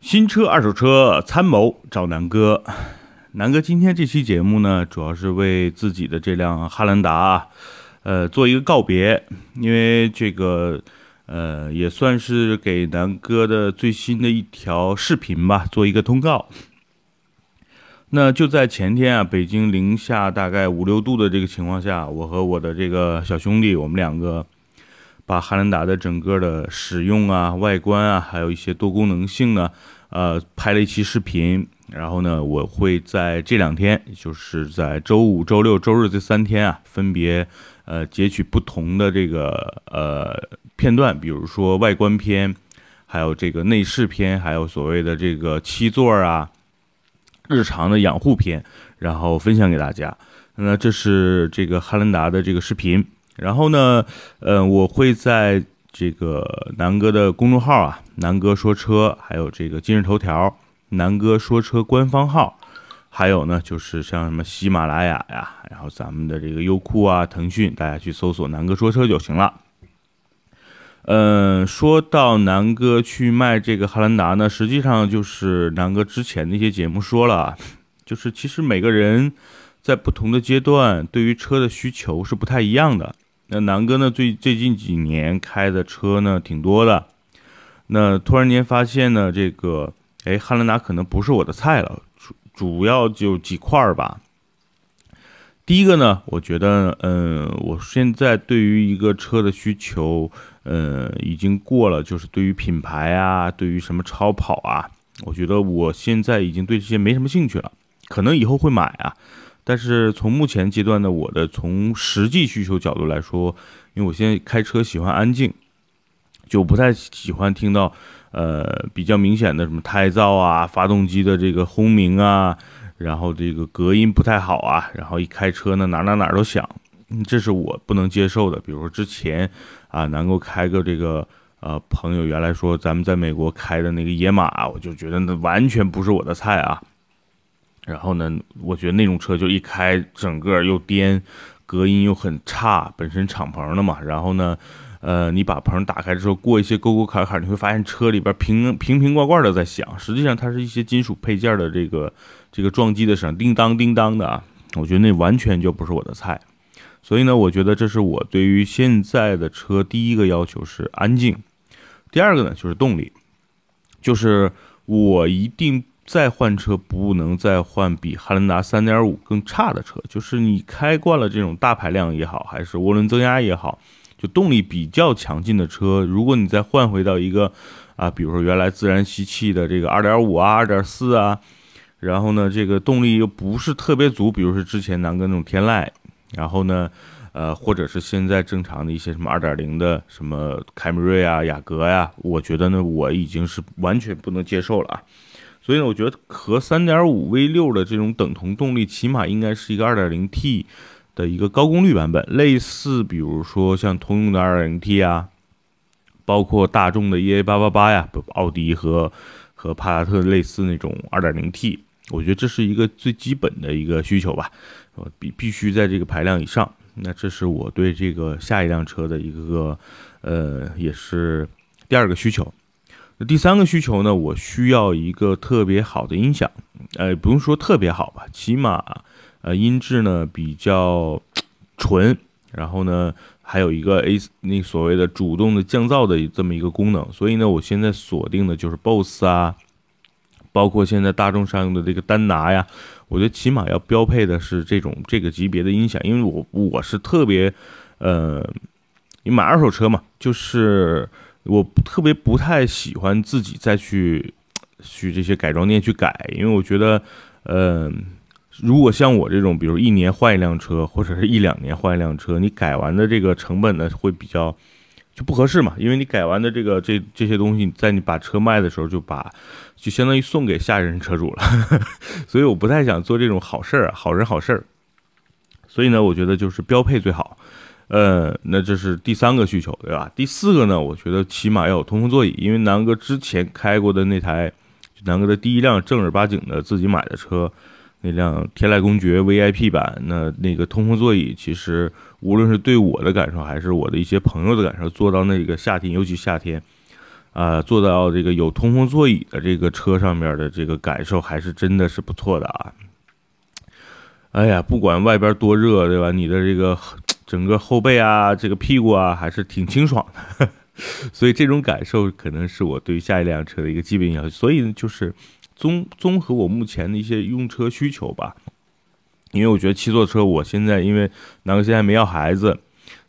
新车、二手车参谋找南哥。南哥今天这期节目呢，主要是为自己的这辆汉兰达，呃，做一个告别。因为这个，呃，也算是给南哥的最新的一条视频吧，做一个通告。那就在前天啊，北京零下大概五六度的这个情况下，我和我的这个小兄弟，我们两个把汉兰达的整个的使用啊、外观啊，还有一些多功能性呢，呃，拍了一期视频。然后呢，我会在这两天，就是在周五、周六、周日这三天啊，分别呃截取不同的这个呃片段，比如说外观片，还有这个内饰片，还有所谓的这个七座啊。日常的养护片，然后分享给大家。那这是这个汉兰达的这个视频。然后呢，呃，我会在这个南哥的公众号啊，南哥说车，还有这个今日头条，南哥说车官方号，还有呢，就是像什么喜马拉雅呀，然后咱们的这个优酷啊、腾讯，大家去搜索南哥说车就行了。嗯，说到南哥去卖这个汉兰达呢，实际上就是南哥之前那些节目说了，就是其实每个人在不同的阶段对于车的需求是不太一样的。那南哥呢，最最近几年开的车呢挺多的，那突然间发现呢，这个哎汉兰达可能不是我的菜了，主主要就几块儿吧。第一个呢，我觉得，嗯，我现在对于一个车的需求，嗯，已经过了，就是对于品牌啊，对于什么超跑啊，我觉得我现在已经对这些没什么兴趣了。可能以后会买啊，但是从目前阶段的我的从实际需求角度来说，因为我现在开车喜欢安静，就不太喜欢听到，呃，比较明显的什么胎噪啊，发动机的这个轰鸣啊。然后这个隔音不太好啊，然后一开车呢，哪哪哪都响，这是我不能接受的。比如说之前啊，能够开个这个呃，朋友原来说咱们在美国开的那个野马，我就觉得那完全不是我的菜啊。然后呢，我觉得那种车就一开，整个又颠，隔音又很差，本身敞篷的嘛。然后呢，呃，你把棚打开之后，过一些沟沟坎坎，你会发现车里边瓶瓶瓶罐罐的在响，实际上它是一些金属配件的这个。这个撞击的声，叮当叮当的啊，我觉得那完全就不是我的菜，所以呢，我觉得这是我对于现在的车第一个要求是安静，第二个呢就是动力，就是我一定再换车不能再换比汉兰达3.5更差的车，就是你开惯了这种大排量也好，还是涡轮增压也好，就动力比较强劲的车，如果你再换回到一个啊，比如说原来自然吸气的这个2.5啊、2.4啊。然后呢，这个动力又不是特别足，比如说之前南哥那种天籁，然后呢，呃，或者是现在正常的一些什么二点零的什么凯美瑞啊、雅阁呀，我觉得呢，我已经是完全不能接受了啊。所以呢，我觉得和三点五 V 六的这种等同动力，起码应该是一个二点零 T 的一个高功率版本，类似比如说像通用的二点零 T 啊，包括大众的 EA 八八八呀，奥迪和和帕萨特类似那种二点零 T。我觉得这是一个最基本的一个需求吧，呃，必必须在这个排量以上。那这是我对这个下一辆车的一个，呃，也是第二个需求。第三个需求呢？我需要一个特别好的音响，呃，不用说特别好吧，起码呃音质呢比较纯，然后呢还有一个 A 那所谓的主动的降噪的这么一个功能。所以呢，我现在锁定的就是 BOSS 啊。包括现在大众上用的这个丹拿呀，我觉得起码要标配的是这种这个级别的音响，因为我我是特别，呃，你买二手车嘛，就是我特别不太喜欢自己再去去这些改装店去改，因为我觉得，呃，如果像我这种，比如一年换一辆车，或者是一两年换一辆车，你改完的这个成本呢会比较。就不合适嘛，因为你改完的这个这这些东西，在你把车卖的时候，就把就相当于送给下一任车主了，所以我不太想做这种好事儿，好人好事儿。所以呢，我觉得就是标配最好。呃，那这是第三个需求，对吧？第四个呢，我觉得起码要有通风座椅，因为南哥之前开过的那台，南哥的第一辆正儿八经的自己买的车。那辆天籁公爵 VIP 版，那那个通风座椅，其实无论是对我的感受，还是我的一些朋友的感受，坐到那个夏天，尤其夏天，啊，坐到这个有通风座椅的这个车上面的这个感受还是真的是不错的啊。哎呀，不管外边多热，对吧？你的这个整个后背啊，这个屁股啊，还是挺清爽的。所以这种感受可能是我对下一辆车的一个基本要求。所以呢，就是综综合我目前的一些用车需求吧。因为我觉得七座车，我现在因为南哥现在没要孩子。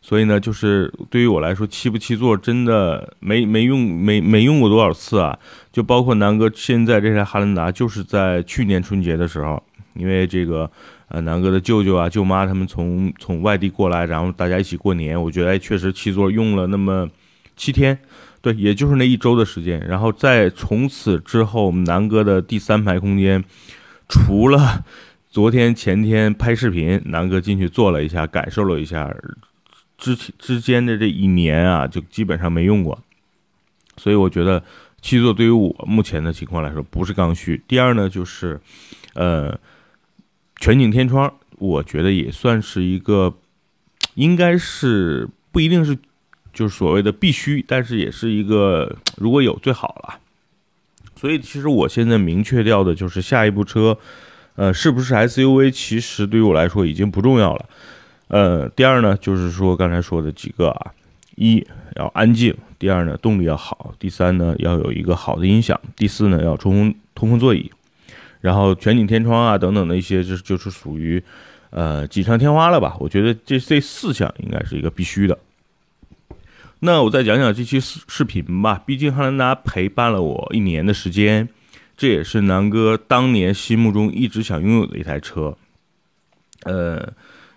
所以呢，就是对于我来说，七不七座真的没没用没没用过多少次啊。就包括南哥现在这台汉兰达，就是在去年春节的时候，因为这个呃南哥的舅舅啊舅妈他们从从外地过来，然后大家一起过年，我觉得哎确实七座用了那么七天，对，也就是那一周的时间。然后在从此之后，南哥的第三排空间，除了昨天前天拍视频，南哥进去坐了一下，感受了一下。之之间的这一年啊，就基本上没用过，所以我觉得七座对于我目前的情况来说不是刚需。第二呢，就是，呃，全景天窗，我觉得也算是一个，应该是不一定是就是所谓的必须，但是也是一个如果有最好了。所以其实我现在明确掉的就是下一步车，呃，是不是 SUV，其实对于我来说已经不重要了。呃，第二呢，就是说刚才说的几个啊，一要安静，第二呢动力要好，第三呢要有一个好的音响，第四呢要通风通风座椅，然后全景天窗啊等等的一些，就是就是属于呃锦上添花了吧？我觉得这这四项应该是一个必须的。那我再讲讲这期视视频吧，毕竟汉兰达陪伴了我一年的时间，这也是南哥当年心目中一直想拥有的一台车，呃。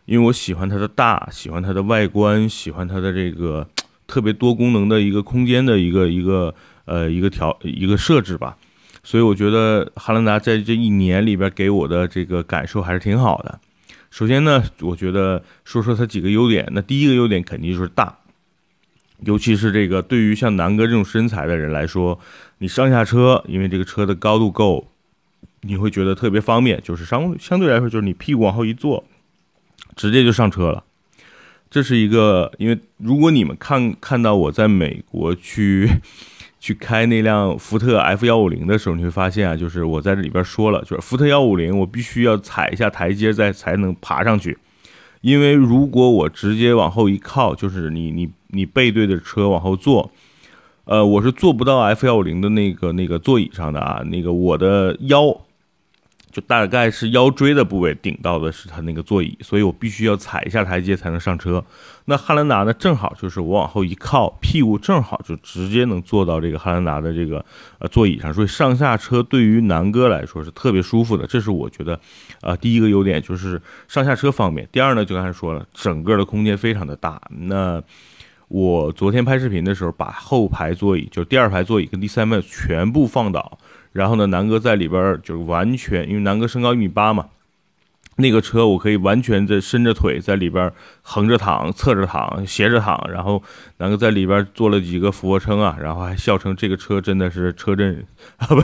因为我喜欢它的大，喜欢它的外观，喜欢它的这个特别多功能的一个空间的一个一个呃一个调一个设置吧，所以我觉得汉兰达在这一年里边给我的这个感受还是挺好的。首先呢，我觉得说说它几个优点，那第一个优点肯定就是大，尤其是这个对于像南哥这种身材的人来说，你上下车，因为这个车的高度够，你会觉得特别方便，就是相相对来说就是你屁股往后一坐。直接就上车了，这是一个，因为如果你们看看到我在美国去去开那辆福特 F 幺五零的时候，你会发现啊，就是我在这里边说了，就是福特幺五零，我必须要踩一下台阶再才能爬上去，因为如果我直接往后一靠，就是你你你背对着车往后坐，呃，我是坐不到 F 幺五零的那个那个座椅上的啊，那个我的腰。就大概是腰椎的部位顶到的是它那个座椅，所以我必须要踩一下台阶才能上车。那汉兰达呢，正好就是我往后一靠，屁股正好就直接能坐到这个汉兰达的这个呃座椅上，所以上下车对于南哥来说是特别舒服的。这是我觉得，呃，第一个优点就是上下车方便。第二呢，就刚才说了，整个的空间非常的大。那我昨天拍视频的时候，把后排座椅，就第二排座椅跟第三排全部放倒。然后呢，南哥在里边就是完全，因为南哥身高一米八嘛，那个车我可以完全在伸着腿在里边横着躺、侧着躺、斜着躺，然后南哥在里边做了几个俯卧撑啊，然后还笑称这个车真的是车震啊不，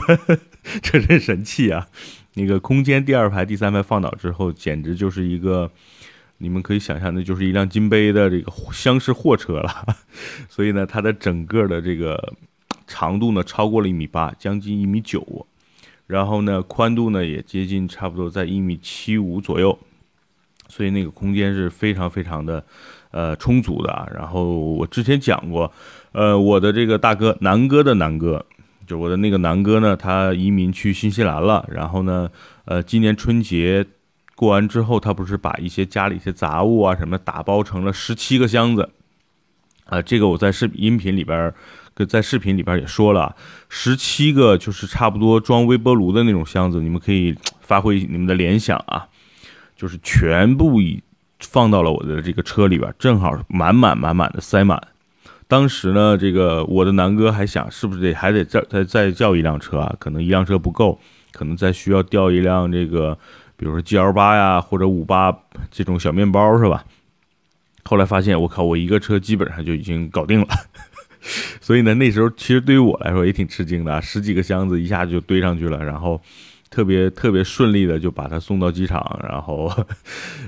车震神器啊！那个空间第二排、第三排放倒之后，简直就是一个你们可以想象的，就是一辆金杯的这个厢式货车了。所以呢，它的整个的这个。长度呢超过了一米八，将近一米九，然后呢宽度呢也接近差不多在一米七五左右，所以那个空间是非常非常的呃充足的啊。然后我之前讲过，呃我的这个大哥南哥的南哥，就我的那个南哥呢，他移民去新西兰了。然后呢，呃今年春节过完之后，他不是把一些家里一些杂物啊什么打包成了十七个箱子，啊这个我在视频音频里边。在视频里边也说了，十七个就是差不多装微波炉的那种箱子，你们可以发挥你们的联想啊，就是全部已放到了我的这个车里边，正好满满满满的塞满。当时呢，这个我的南哥还想是不是得还得再再再叫一辆车啊？可能一辆车不够，可能再需要调一辆这个，比如说 G L 八呀或者五八这种小面包是吧？后来发现我靠，我一个车基本上就已经搞定了。所以呢，那时候其实对于我来说也挺吃惊的，十几个箱子一下就堆上去了，然后特别特别顺利的就把他送到机场，然后，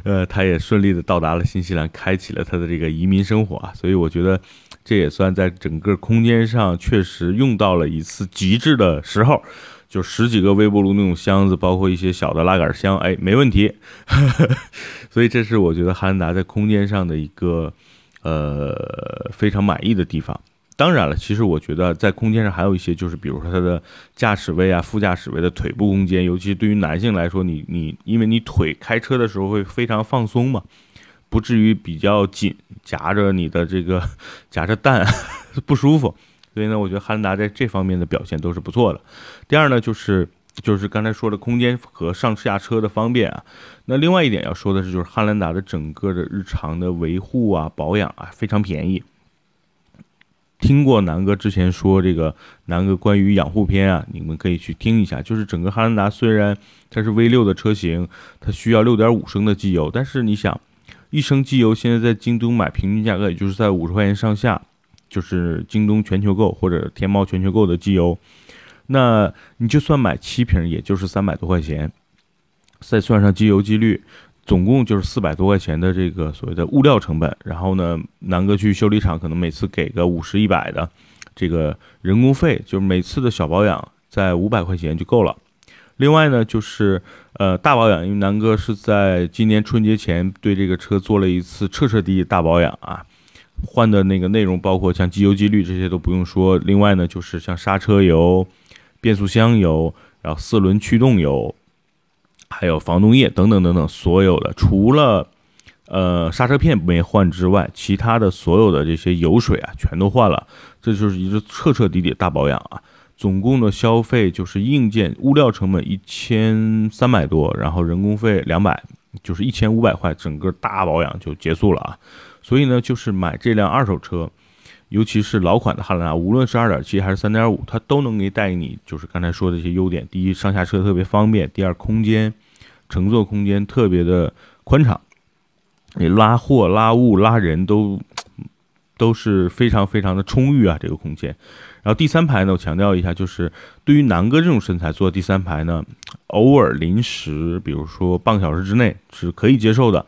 呃，他也顺利的到达了新西兰，开启了他的这个移民生活啊。所以我觉得这也算在整个空间上确实用到了一次极致的时候。就十几个微波炉那种箱子，包括一些小的拉杆箱，哎，没问题。所以这是我觉得汉兰达在空间上的一个呃非常满意的地方。当然了，其实我觉得在空间上还有一些，就是比如说它的驾驶位啊、副驾驶位的腿部空间，尤其对于男性来说，你你因为你腿开车的时候会非常放松嘛，不至于比较紧夹着你的这个夹着蛋 不舒服。所以呢，我觉得汉兰达在这方面的表现都是不错的。第二呢，就是就是刚才说的空间和上下车的方便啊。那另外一点要说的是，就是汉兰达的整个的日常的维护啊、保养啊非常便宜。听过南哥之前说这个南哥关于养护篇啊，你们可以去听一下。就是整个汉兰达虽然它是 V 六的车型，它需要六点五升的机油，但是你想，一升机油现在在京东买平均价格也就是在五十块钱上下。就是京东全球购或者天猫全球购的机油，那你就算买七瓶，也就是三百多块钱，再算上机油机滤，总共就是四百多块钱的这个所谓的物料成本。然后呢，南哥去修理厂可能每次给个五十一百的这个人工费，就是每次的小保养在五百块钱就够了。另外呢，就是呃大保养，因为南哥是在今年春节前对这个车做了一次彻彻底底大保养啊。换的那个内容包括像机油、机滤这些都不用说，另外呢就是像刹车油、变速箱油，然后四轮驱动油，还有防冻液等等等等，所有的除了呃刹车片没换之外，其他的所有的这些油水啊全都换了，这就是一个彻彻底底大保养啊。总共的消费就是硬件物料成本一千三百多，然后人工费两百，就是一千五百块，整个大保养就结束了啊。所以呢，就是买这辆二手车，尤其是老款的汉兰达，无论是二点七还是三点五，它都能给带给你，就是刚才说的一些优点。第一，上下车特别方便；第二，空间乘坐空间特别的宽敞，你拉货、拉物、拉人都都是非常非常的充裕啊，这个空间。然后第三排呢，我强调一下，就是对于南哥这种身材坐第三排呢，偶尔临时，比如说半个小时之内是可以接受的。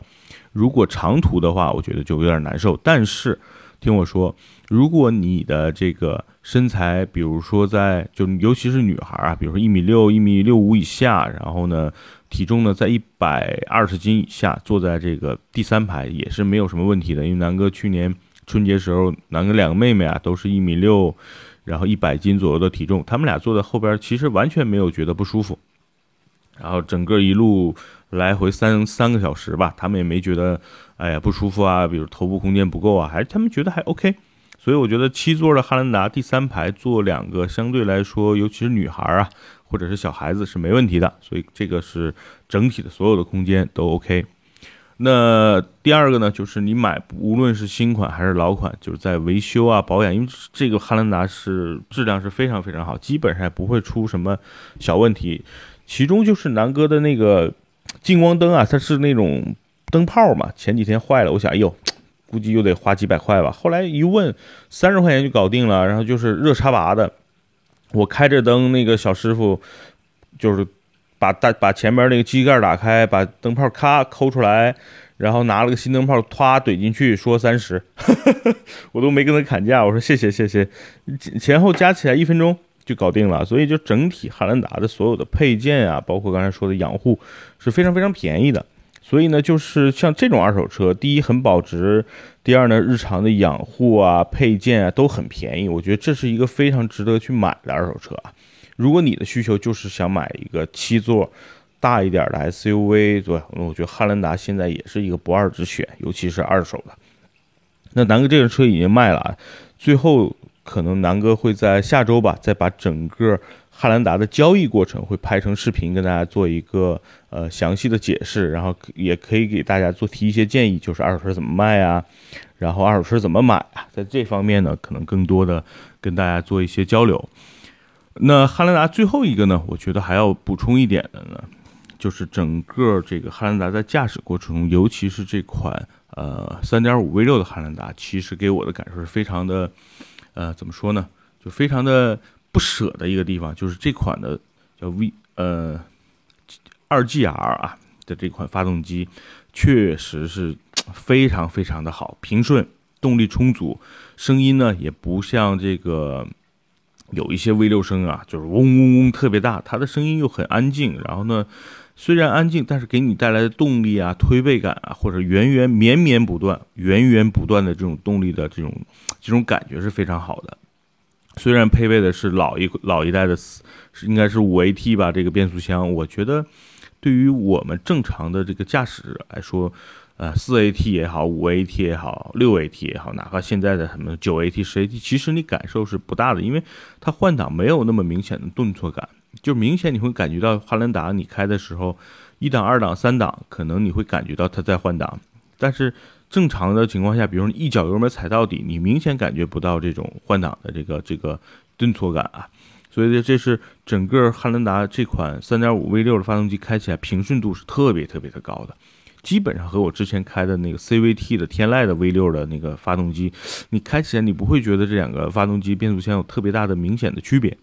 如果长途的话，我觉得就有点难受。但是，听我说，如果你的这个身材，比如说在就尤其是女孩啊，比如说一米六、一米六五以下，然后呢，体重呢在一百二十斤以下，坐在这个第三排也是没有什么问题的。因为南哥去年春节时候，南哥两个妹妹啊都是一米六，然后一百斤左右的体重，他们俩坐在后边，其实完全没有觉得不舒服。然后整个一路。来回三三个小时吧，他们也没觉得，哎呀不舒服啊，比如头部空间不够啊，还他们觉得还 OK，所以我觉得七座的汉兰达第三排坐两个，相对来说，尤其是女孩啊，或者是小孩子是没问题的，所以这个是整体的所有的空间都 OK。那第二个呢，就是你买无论是新款还是老款，就是在维修啊保养，因为这个汉兰达是质量是非常非常好，基本上不会出什么小问题，其中就是南哥的那个。近光灯啊，它是那种灯泡嘛，前几天坏了，我想，哎呦，估计又得花几百块吧。后来一问，三十块钱就搞定了。然后就是热插拔的，我开着灯，那个小师傅就是把大把前面那个机盖打开，把灯泡咔抠出来，然后拿了个新灯泡，唰怼进去，说三十，我都没跟他砍价，我说谢谢谢谢，前后加起来一分钟。就搞定了，所以就整体汉兰达的所有的配件啊，包括刚才说的养护是非常非常便宜的。所以呢，就是像这种二手车，第一很保值，第二呢，日常的养护啊、配件啊都很便宜。我觉得这是一个非常值得去买的二手车啊。如果你的需求就是想买一个七座大一点的 SUV，对，那我觉得汉兰达现在也是一个不二之选，尤其是二手的。那南哥这个车已经卖了啊，最后。可能南哥会在下周吧，再把整个汉兰达的交易过程会拍成视频，跟大家做一个呃详细的解释，然后也可以给大家做提一些建议，就是二手车怎么卖啊，然后二手车怎么买啊，在这方面呢，可能更多的跟大家做一些交流。那汉兰达最后一个呢，我觉得还要补充一点的呢，就是整个这个汉兰达在驾驶过程中，尤其是这款呃三点五 V 六的汉兰达，其实给我的感受是非常的。呃，怎么说呢？就非常的不舍的一个地方，就是这款的叫 V 呃二 GR 啊的这款发动机，确实是非常非常的好，平顺，动力充足，声音呢也不像这个有一些 V 六声啊，就是嗡嗡嗡特别大，它的声音又很安静。然后呢，虽然安静，但是给你带来的动力啊、推背感啊，或者源源绵绵不断、源源不断的这种动力的这种这种感觉是非常好的。虽然配备的是老一老一代的，是应该是五 AT 吧，这个变速箱，我觉得对于我们正常的这个驾驶来说，呃，四 AT 也好，五 AT 也好，六 AT 也好，哪怕现在的什么九 AT、十 AT，其实你感受是不大的，因为它换挡没有那么明显的顿挫感，就明显你会感觉到汉兰达你开的时候，一档、二档、三档，可能你会感觉到它在换挡，但是。正常的情况下，比如你一脚油门踩到底，你明显感觉不到这种换挡的这个这个顿挫感啊。所以这是整个汉兰达这款3.5 V6 的发动机开起来平顺度是特别特别的高的，基本上和我之前开的那个 CVT 的天籁的 V6 的那个发动机，你开起来你不会觉得这两个发动机变速箱有特别大的明显的区别。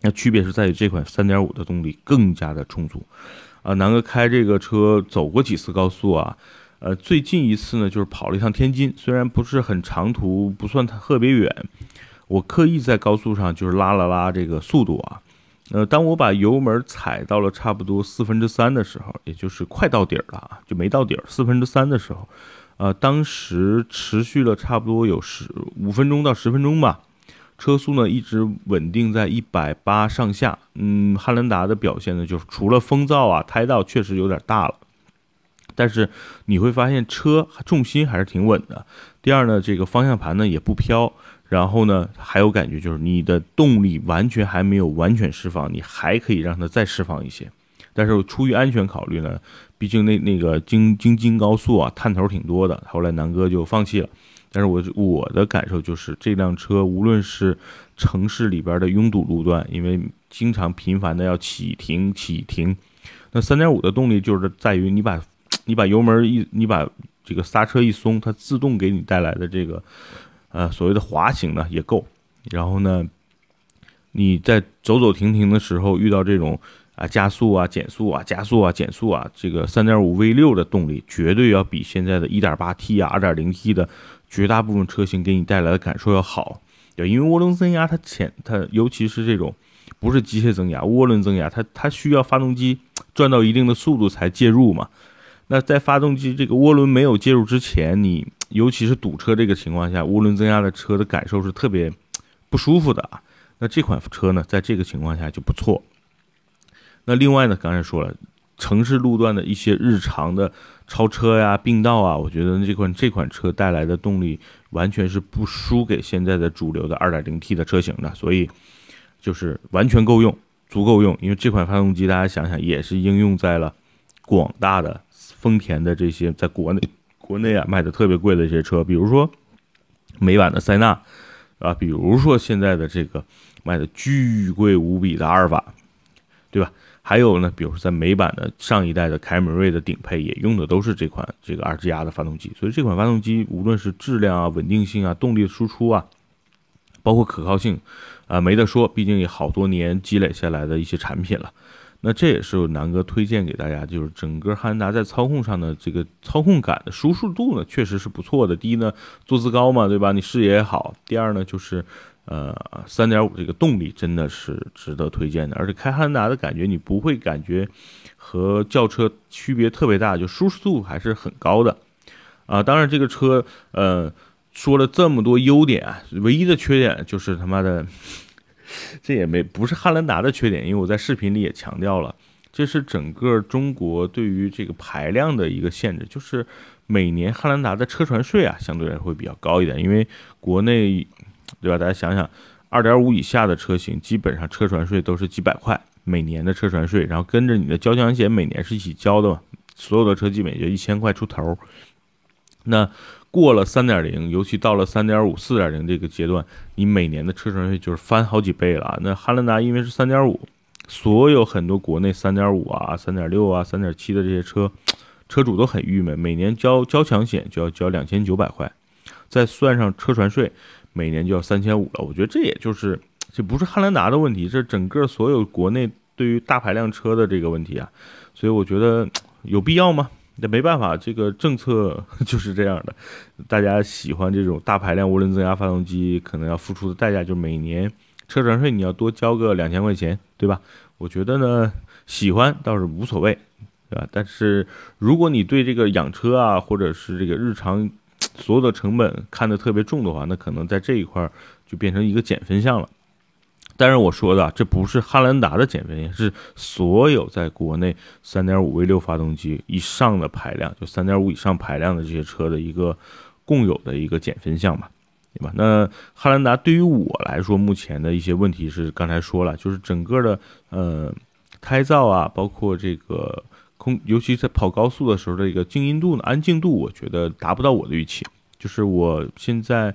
那区别是在于这款3.5的动力更加的充足啊。南哥开这个车走过几次高速啊。呃，最近一次呢，就是跑了一趟天津，虽然不是很长途，不算特别远，我刻意在高速上就是拉了拉这个速度啊。呃，当我把油门踩到了差不多四分之三的时候，也就是快到底儿了啊，就没到底儿，四分之三的时候，呃，当时持续了差不多有十五分钟到十分钟吧，车速呢一直稳定在一百八上下。嗯，汉兰达的表现呢，就是除了风噪啊，胎噪确实有点大了。但是你会发现车重心还是挺稳的。第二呢，这个方向盘呢也不飘。然后呢，还有感觉就是你的动力完全还没有完全释放，你还可以让它再释放一些。但是出于安全考虑呢，毕竟那那个京京津高速啊，探头挺多的。后来南哥就放弃了。但是我我的感受就是，这辆车无论是城市里边的拥堵路段，因为经常频繁的要启停启停，那三点五的动力就是在于你把。你把油门一，你把这个刹车一松，它自动给你带来的这个，呃，所谓的滑行呢也够。然后呢，你在走走停停的时候遇到这种啊加速啊减速啊加速啊减速啊，这个三点五 V 六的动力绝对要比现在的一点八 T 啊二点零 T 的绝大部分车型给你带来的感受要好。对，因为涡轮增压它前它尤其是这种不是机械增压，涡轮增压它它需要发动机转到一定的速度才介入嘛。那在发动机这个涡轮没有介入之前，你尤其是堵车这个情况下，涡轮增压的车的感受是特别不舒服的啊。那这款车呢，在这个情况下就不错。那另外呢，刚才说了，城市路段的一些日常的超车呀、并道啊，我觉得这款这款车带来的动力完全是不输给现在的主流的 2.0T 的车型的，所以就是完全够用，足够用。因为这款发动机，大家想想，也是应用在了广大的。丰田的这些在国内国内啊卖的特别贵的一些车，比如说美版的塞纳啊，比如说现在的这个卖的巨贵无比的阿尔法，对吧？还有呢，比如说在美版的上一代的凯美瑞的顶配也用的都是这款这个二 G 压的发动机，所以这款发动机无论是质量啊、稳定性啊、动力输出啊，包括可靠性啊，没得说，毕竟也好多年积累下来的一些产品了。那这也是南哥推荐给大家，就是整个汉兰达在操控上的这个操控感的舒适度呢，确实是不错的。第一呢，坐姿高嘛，对吧？你视野也好。第二呢，就是呃，三点五这个动力真的是值得推荐的，而且开汉兰达的感觉，你不会感觉和轿车区别特别大，就舒适度还是很高的。啊，当然这个车，呃，说了这么多优点，唯一的缺点就是他妈的。这也没不是汉兰达的缺点，因为我在视频里也强调了，这是整个中国对于这个排量的一个限制，就是每年汉兰达的车船税啊，相对来会比较高一点，因为国内，对吧？大家想想，二点五以下的车型基本上车船税都是几百块每年的车船税，然后跟着你的交强险每年是一起交的嘛，所有的车基本也就一千块出头，那。过了三点零，尤其到了三点五、四点零这个阶段，你每年的车船税就是翻好几倍了。那汉兰达因为是三点五，所有很多国内三点五啊、三点六啊、三点七的这些车，车主都很郁闷，每年交交强险就要交两千九百块，再算上车船税，每年就要三千五了。我觉得这也就是这不是汉兰达的问题，这整个所有国内对于大排量车的这个问题啊。所以我觉得有必要吗？那没办法，这个政策 就是这样的，大家喜欢这种大排量涡轮增压发动机，可能要付出的代价就是每年车船税你要多交个两千块钱，对吧？我觉得呢，喜欢倒是无所谓，对吧？但是如果你对这个养车啊，或者是这个日常所有的成本看得特别重的话，那可能在这一块就变成一个减分项了。但是我说的这不是汉兰达的减分项，是所有在国内三点五 V 六发动机以上的排量，就三点五以上排量的这些车的一个共有的一个减分项吧，对吧？那汉兰达对于我来说，目前的一些问题是刚才说了，就是整个的呃胎噪啊，包括这个空，尤其在跑高速的时候的一个静音度呢、安静度，我觉得达不到我的预期。就是我现在。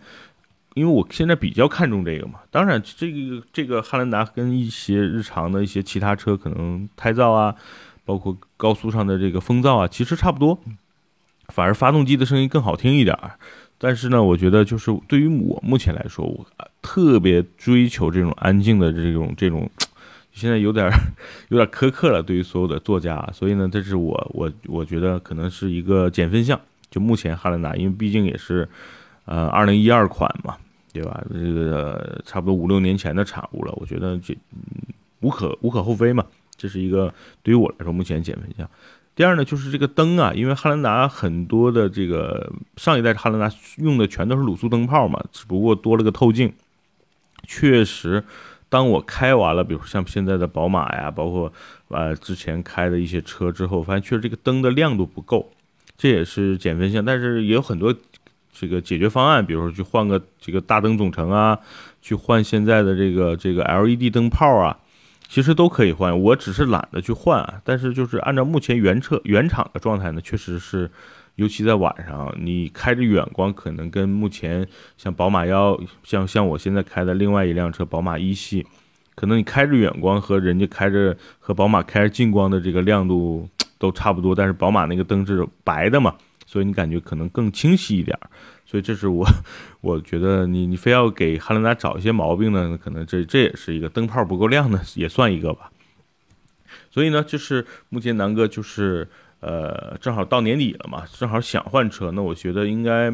因为我现在比较看重这个嘛，当然这个这个汉兰达跟一些日常的一些其他车可能胎噪啊，包括高速上的这个风噪啊，其实差不多，反而发动机的声音更好听一点。但是呢，我觉得就是对于我目前来说，我特别追求这种安静的这种这种，现在有点 有点苛刻了，对于所有的座驾。所以呢，这是我我我觉得可能是一个减分项。就目前汉兰达，因为毕竟也是。呃，二零一二款嘛，对吧？这个差不多五六年前的产物了，我觉得这无可无可厚非嘛。这是一个对于我来说目前减分项。第二呢，就是这个灯啊，因为汉兰达很多的这个上一代汉兰达用的全都是卤素灯泡嘛，只不过多了个透镜。确实，当我开完了，比如像现在的宝马呀，包括呃之前开的一些车之后，发现确实这个灯的亮度不够，这也是减分项。但是也有很多。这个解决方案，比如说去换个这个大灯总成啊，去换现在的这个这个 LED 灯泡啊，其实都可以换。我只是懒得去换啊，但是就是按照目前原车原厂的状态呢，确实是，尤其在晚上，你开着远光，可能跟目前像宝马幺，像像我现在开的另外一辆车宝马一系，可能你开着远光和人家开着和宝马开着近光的这个亮度都差不多，但是宝马那个灯是白的嘛。所以你感觉可能更清晰一点，所以这是我，我觉得你你非要给汉兰达找一些毛病呢，可能这这也是一个灯泡不够亮呢，也算一个吧。所以呢，就是目前南哥就是呃，正好到年底了嘛，正好想换车，那我觉得应该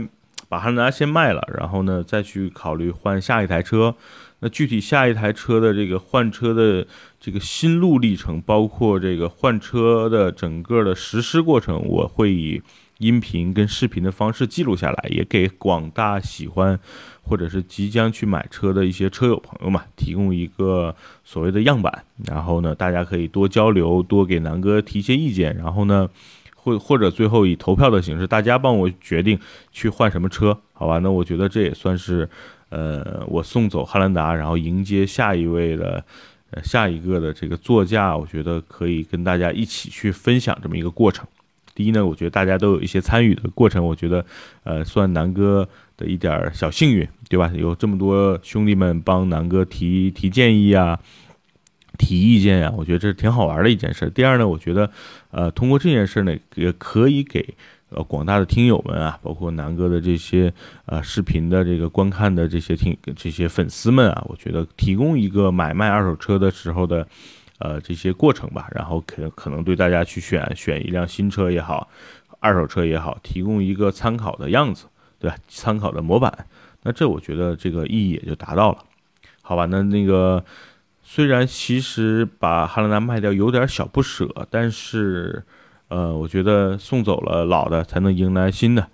把汉兰达先卖了，然后呢再去考虑换下一台车。那具体下一台车的这个换车的这个心路历程，包括这个换车的整个的实施过程，我会以。音频跟视频的方式记录下来，也给广大喜欢或者是即将去买车的一些车友朋友们提供一个所谓的样板。然后呢，大家可以多交流，多给南哥提些意见。然后呢，或或者最后以投票的形式，大家帮我决定去换什么车，好吧？那我觉得这也算是，呃，我送走汉兰达，然后迎接下一位的，呃，下一个的这个座驾，我觉得可以跟大家一起去分享这么一个过程。第一呢，我觉得大家都有一些参与的过程，我觉得，呃，算南哥的一点小幸运，对吧？有这么多兄弟们帮南哥提提建议啊，提意见呀，我觉得这是挺好玩的一件事。第二呢，我觉得，呃，通过这件事呢，也可以给呃广大的听友们啊，包括南哥的这些呃视频的这个观看的这些听这些粉丝们啊，我觉得提供一个买卖二手车的时候的。呃，这些过程吧，然后可能可能对大家去选选一辆新车也好，二手车也好，提供一个参考的样子，对吧？参考的模板，那这我觉得这个意义也就达到了，好吧？那那个虽然其实把汉兰达卖掉有点小不舍，但是呃，我觉得送走了老的才能迎来新的，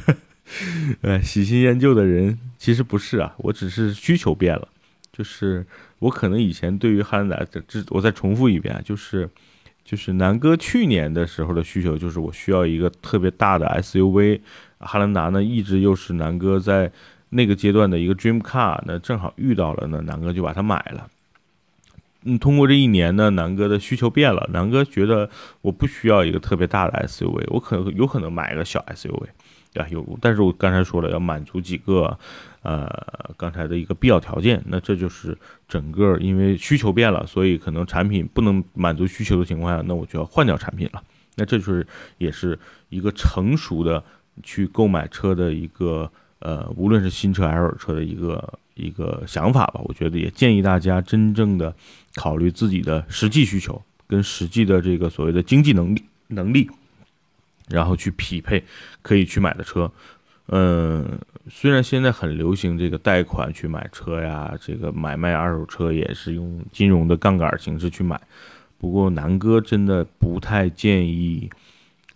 呃，喜新厌旧的人其实不是啊，我只是需求变了，就是。我可能以前对于汉兰达的，这我再重复一遍，就是，就是南哥去年的时候的需求，就是我需要一个特别大的 SUV，汉兰达呢一直又是南哥在那个阶段的一个 dream car，那正好遇到了，呢，南哥就把它买了。嗯，通过这一年呢，南哥的需求变了，南哥觉得我不需要一个特别大的 SUV，我可能有可能买一个小 SUV。对有，但是我刚才说了，要满足几个，呃，刚才的一个必要条件，那这就是整个因为需求变了，所以可能产品不能满足需求的情况下，那我就要换掉产品了。那这就是也是一个成熟的去购买车的一个，呃，无论是新车还是二手车的一个一个想法吧。我觉得也建议大家真正的考虑自己的实际需求跟实际的这个所谓的经济能力能力。然后去匹配可以去买的车。嗯，虽然现在很流行这个贷款去买车呀，这个买卖二手车也是用金融的杠杆形式去买，不过南哥真的不太建议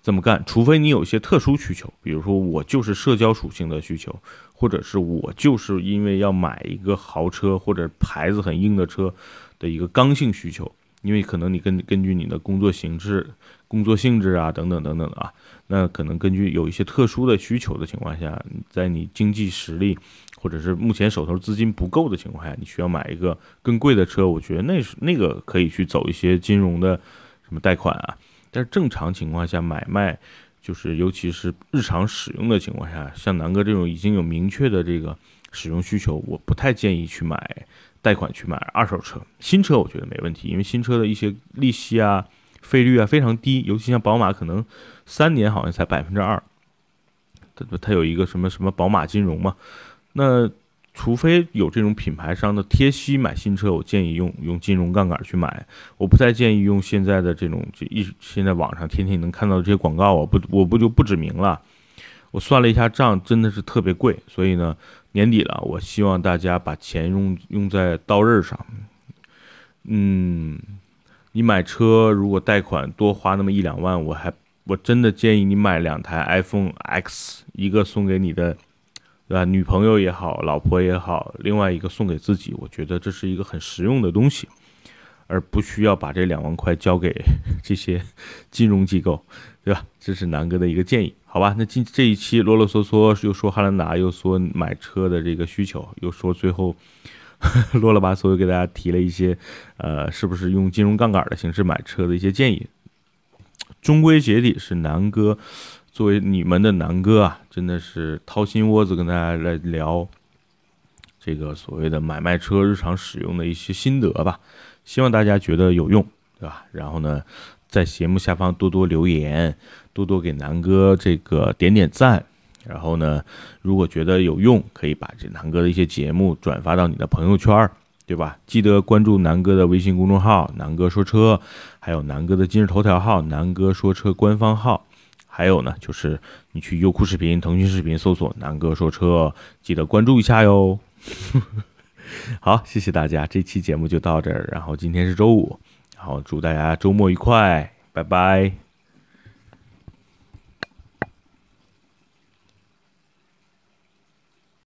这么干，除非你有一些特殊需求，比如说我就是社交属性的需求，或者是我就是因为要买一个豪车或者牌子很硬的车的一个刚性需求，因为可能你根根据你的工作形式、工作性质啊等等等等的啊。那可能根据有一些特殊的需求的情况下，在你经济实力或者是目前手头资金不够的情况下，你需要买一个更贵的车，我觉得那是那个可以去走一些金融的什么贷款啊。但是正常情况下买卖，就是尤其是日常使用的情况下，像南哥这种已经有明确的这个使用需求，我不太建议去买贷款去买二手车。新车我觉得没问题，因为新车的一些利息啊。费率啊非常低，尤其像宝马，可能三年好像才百分之二。它它有一个什么什么宝马金融嘛？那除非有这种品牌商的贴息买新车，我建议用用金融杠杆去买。我不太建议用现在的这种就一现在网上天天能看到这些广告，我不我不就不指名了。我算了一下账，真的是特别贵。所以呢，年底了，我希望大家把钱用用在刀刃上。嗯。你买车如果贷款多花那么一两万，我还我真的建议你买两台 iPhone X，一个送给你的，对吧？女朋友也好，老婆也好，另外一个送给自己，我觉得这是一个很实用的东西，而不需要把这两万块交给这些金融机构，对吧？这是南哥的一个建议，好吧？那今这一期啰啰嗦嗦又说汉兰达，又说买车的这个需求，又说最后。啰了吧嗦又给大家提了一些，呃，是不是用金融杠杆的形式买车的一些建议。终归结底是南哥作为你们的南哥啊，真的是掏心窝子跟大家来聊这个所谓的买卖车日常使用的一些心得吧。希望大家觉得有用，对吧？然后呢，在节目下方多多留言，多多给南哥这个点点赞。然后呢，如果觉得有用，可以把这南哥的一些节目转发到你的朋友圈，对吧？记得关注南哥的微信公众号“南哥说车”，还有南哥的今日头条号“南哥说车”官方号。还有呢，就是你去优酷视频、腾讯视频搜索“南哥说车”，记得关注一下哟。好，谢谢大家，这期节目就到这儿。然后今天是周五，然后祝大家周末愉快，拜拜。